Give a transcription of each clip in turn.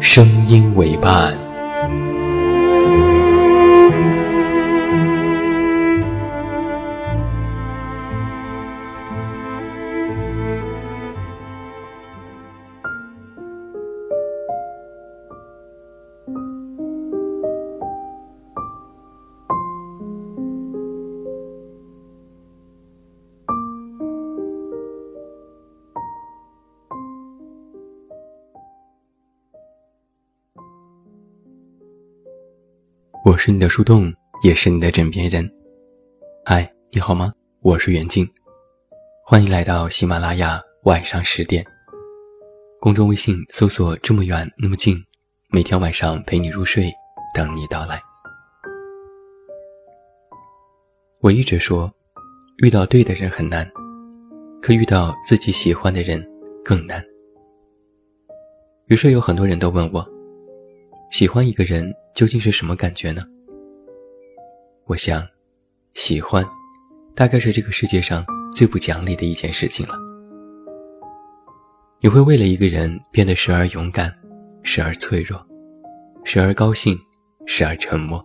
声音为伴。我是你的树洞，也是你的枕边人。嗨，你好吗？我是袁静，欢迎来到喜马拉雅晚上十点。公众微信搜索“这么远那么近”，每天晚上陪你入睡，等你到来。我一直说，遇到对的人很难，可遇到自己喜欢的人更难。于是有很多人都问我。喜欢一个人究竟是什么感觉呢？我想，喜欢，大概是这个世界上最不讲理的一件事情了。你会为了一个人变得时而勇敢，时而脆弱，时而高兴，时而沉默。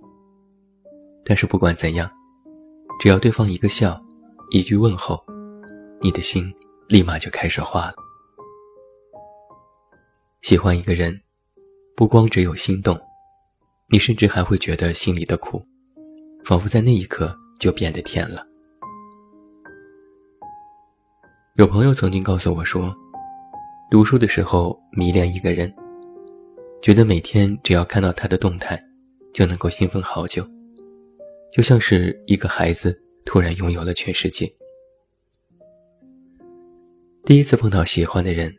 但是不管怎样，只要对方一个笑，一句问候，你的心立马就开始化了。喜欢一个人。不光只有心动，你甚至还会觉得心里的苦，仿佛在那一刻就变得甜了。有朋友曾经告诉我说，读书的时候迷恋一个人，觉得每天只要看到他的动态，就能够兴奋好久，就像是一个孩子突然拥有了全世界。第一次碰到喜欢的人，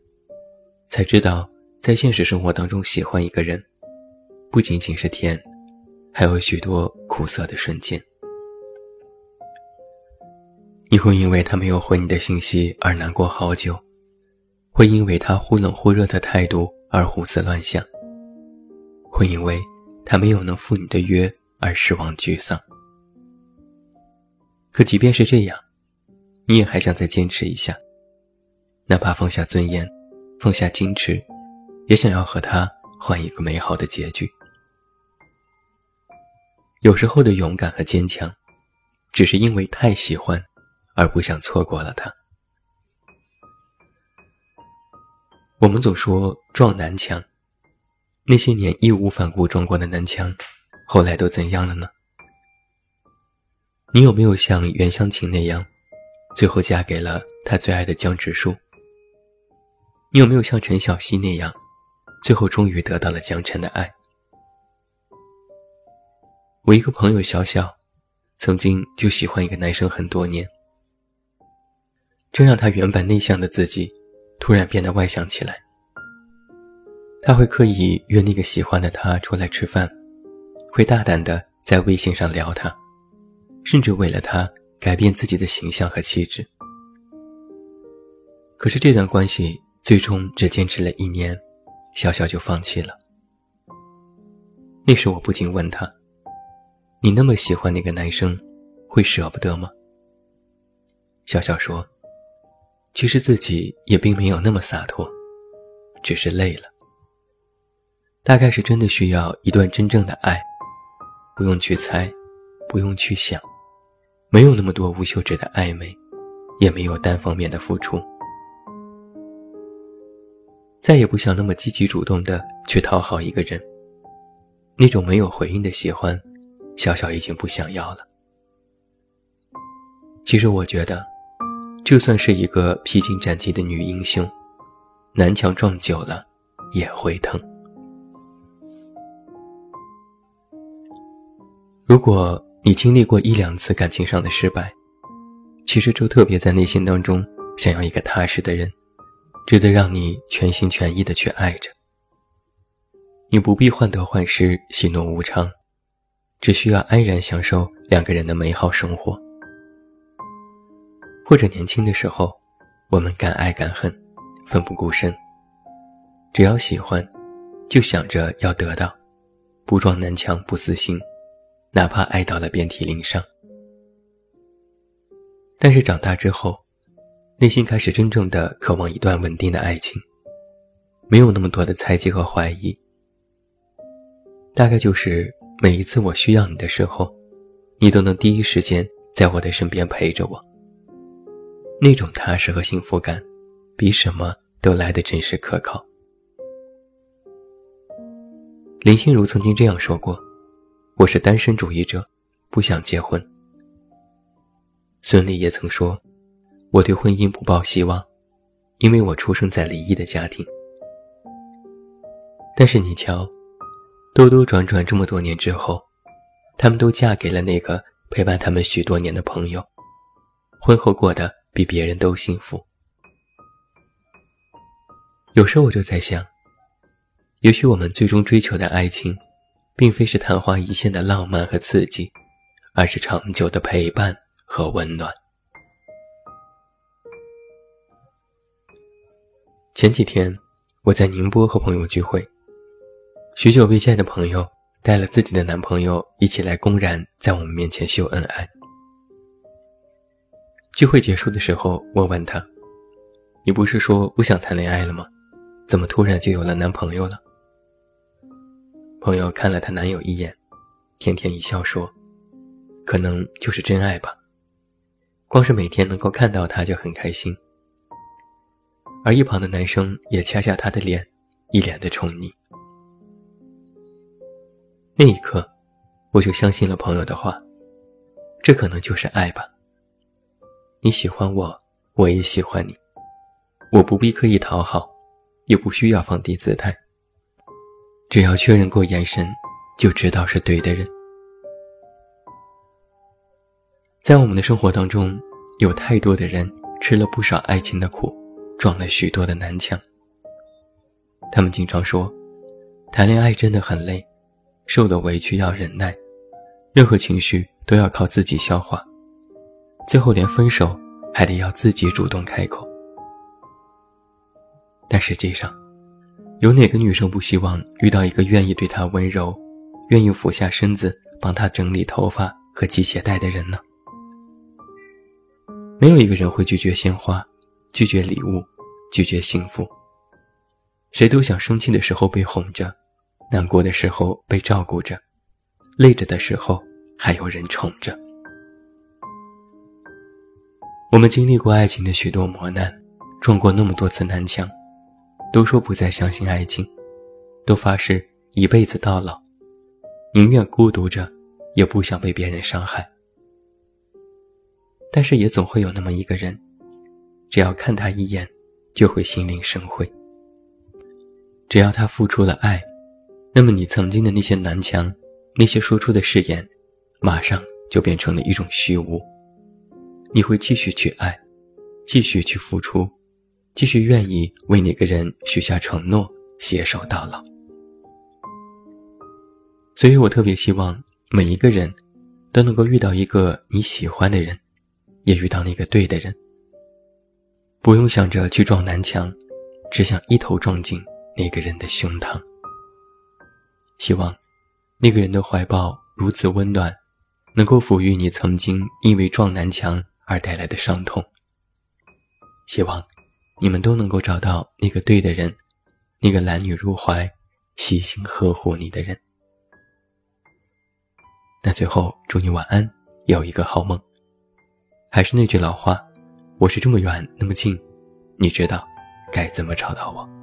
才知道。在现实生活当中，喜欢一个人，不仅仅是甜，还有许多苦涩的瞬间。你会因为他没有回你的信息而难过好久，会因为他忽冷忽热的态度而胡思乱想，会因为他没有能赴你的约而失望沮丧。可即便是这样，你也还想再坚持一下，哪怕放下尊严，放下矜持。也想要和他换一个美好的结局。有时候的勇敢和坚强，只是因为太喜欢，而不想错过了他。我们总说撞南墙，那些年义无反顾撞过的南墙，后来都怎样了呢？你有没有像袁湘琴那样，最后嫁给了他最爱的江直树？你有没有像陈小希那样？最后终于得到了江辰的爱。我一个朋友小小，曾经就喜欢一个男生很多年，这让他原本内向的自己，突然变得外向起来。他会刻意约那个喜欢的他出来吃饭，会大胆的在微信上聊他，甚至为了他改变自己的形象和气质。可是这段关系最终只坚持了一年。小小就放弃了。那时我不禁问他：“你那么喜欢那个男生，会舍不得吗？”笑笑说：“其实自己也并没有那么洒脱，只是累了。大概是真的需要一段真正的爱，不用去猜，不用去想，没有那么多无休止的暧昧，也没有单方面的付出。”再也不想那么积极主动的去讨好一个人，那种没有回应的喜欢，小小已经不想要了。其实我觉得，就算是一个披荆斩棘的女英雄，南墙撞久了也会疼。如果你经历过一两次感情上的失败，其实就特别在内心当中想要一个踏实的人，值得让你全心全意的去爱着。你不必患得患失、喜怒无常，只需要安然享受两个人的美好生活。或者年轻的时候，我们敢爱敢恨，奋不顾身，只要喜欢，就想着要得到，不撞南墙不死心。哪怕爱到了遍体鳞伤，但是长大之后，内心开始真正的渴望一段稳定的爱情，没有那么多的猜忌和怀疑。大概就是每一次我需要你的时候，你都能第一时间在我的身边陪着我。那种踏实和幸福感，比什么都来得真实可靠。林心如曾经这样说过。我是单身主义者，不想结婚。孙俪也曾说，我对婚姻不抱希望，因为我出生在离异的家庭。但是你瞧，兜兜转转这么多年之后，他们都嫁给了那个陪伴他们许多年的朋友，婚后过得比别人都幸福。有时候我就在想，也许我们最终追求的爱情。并非是昙花一现的浪漫和刺激，而是长久的陪伴和温暖。前几天我在宁波和朋友聚会，许久未见的朋友带了自己的男朋友一起来，公然在我们面前秀恩爱。聚会结束的时候，我问他：“你不是说不想谈恋爱了吗？怎么突然就有了男朋友了？”朋友看了她男友一眼，甜甜一笑说：“可能就是真爱吧。光是每天能够看到他就很开心。”而一旁的男生也掐下她的脸，一脸的宠溺。那一刻，我就相信了朋友的话，这可能就是爱吧。你喜欢我，我也喜欢你，我不必刻意讨好，也不需要放低姿态。只要确认过眼神，就知道是对的人。在我们的生活当中，有太多的人吃了不少爱情的苦，撞了许多的南墙。他们经常说，谈恋爱真的很累，受了委屈要忍耐，任何情绪都要靠自己消化，最后连分手还得要自己主动开口。但实际上，有哪个女生不希望遇到一个愿意对她温柔、愿意俯下身子帮她整理头发和系鞋带的人呢？没有一个人会拒绝鲜花，拒绝礼物，拒绝幸福。谁都想生气的时候被哄着，难过的时候被照顾着，累着的时候还有人宠着。我们经历过爱情的许多磨难，撞过那么多次南墙。都说不再相信爱情，都发誓一辈子到老，宁愿孤独着，也不想被别人伤害。但是也总会有那么一个人，只要看他一眼，就会心领神会。只要他付出了爱，那么你曾经的那些南墙，那些说出的誓言，马上就变成了一种虚无。你会继续去爱，继续去付出。继续愿意为那个人许下承诺，携手到老。所以我特别希望每一个人都能够遇到一个你喜欢的人，也遇到那个对的人。不用想着去撞南墙，只想一头撞进那个人的胸膛。希望那个人的怀抱如此温暖，能够抚育你曾经因为撞南墙而带来的伤痛。希望。你们都能够找到那个对的人，那个揽女入怀、细心呵护你的人。那最后祝你晚安，有一个好梦。还是那句老话，我是这么远那么近，你知道该怎么找到我。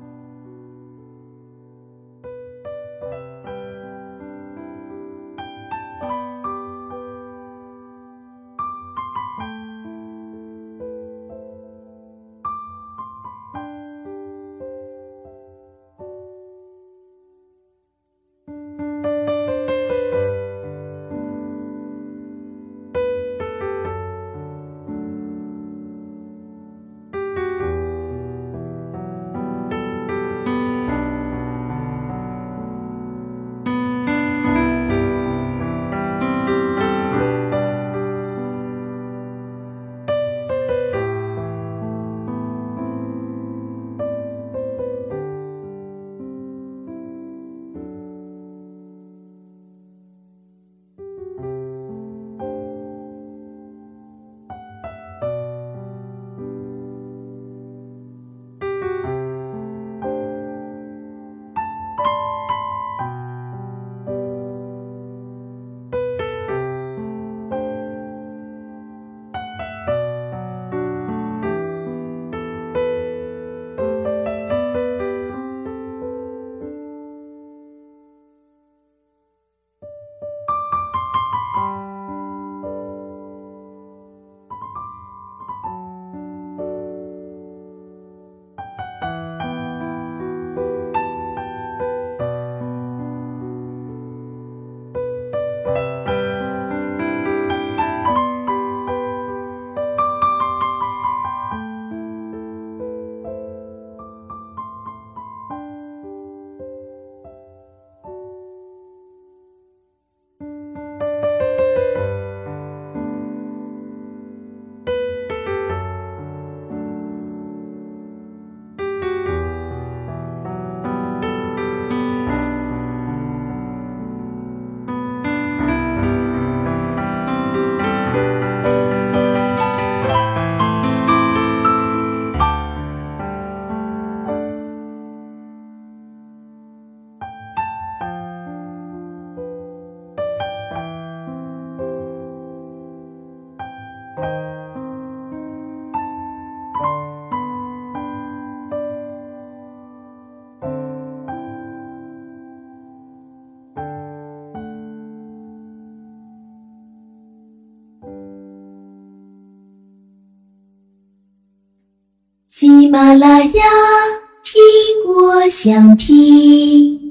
喜马拉雅，听我想听。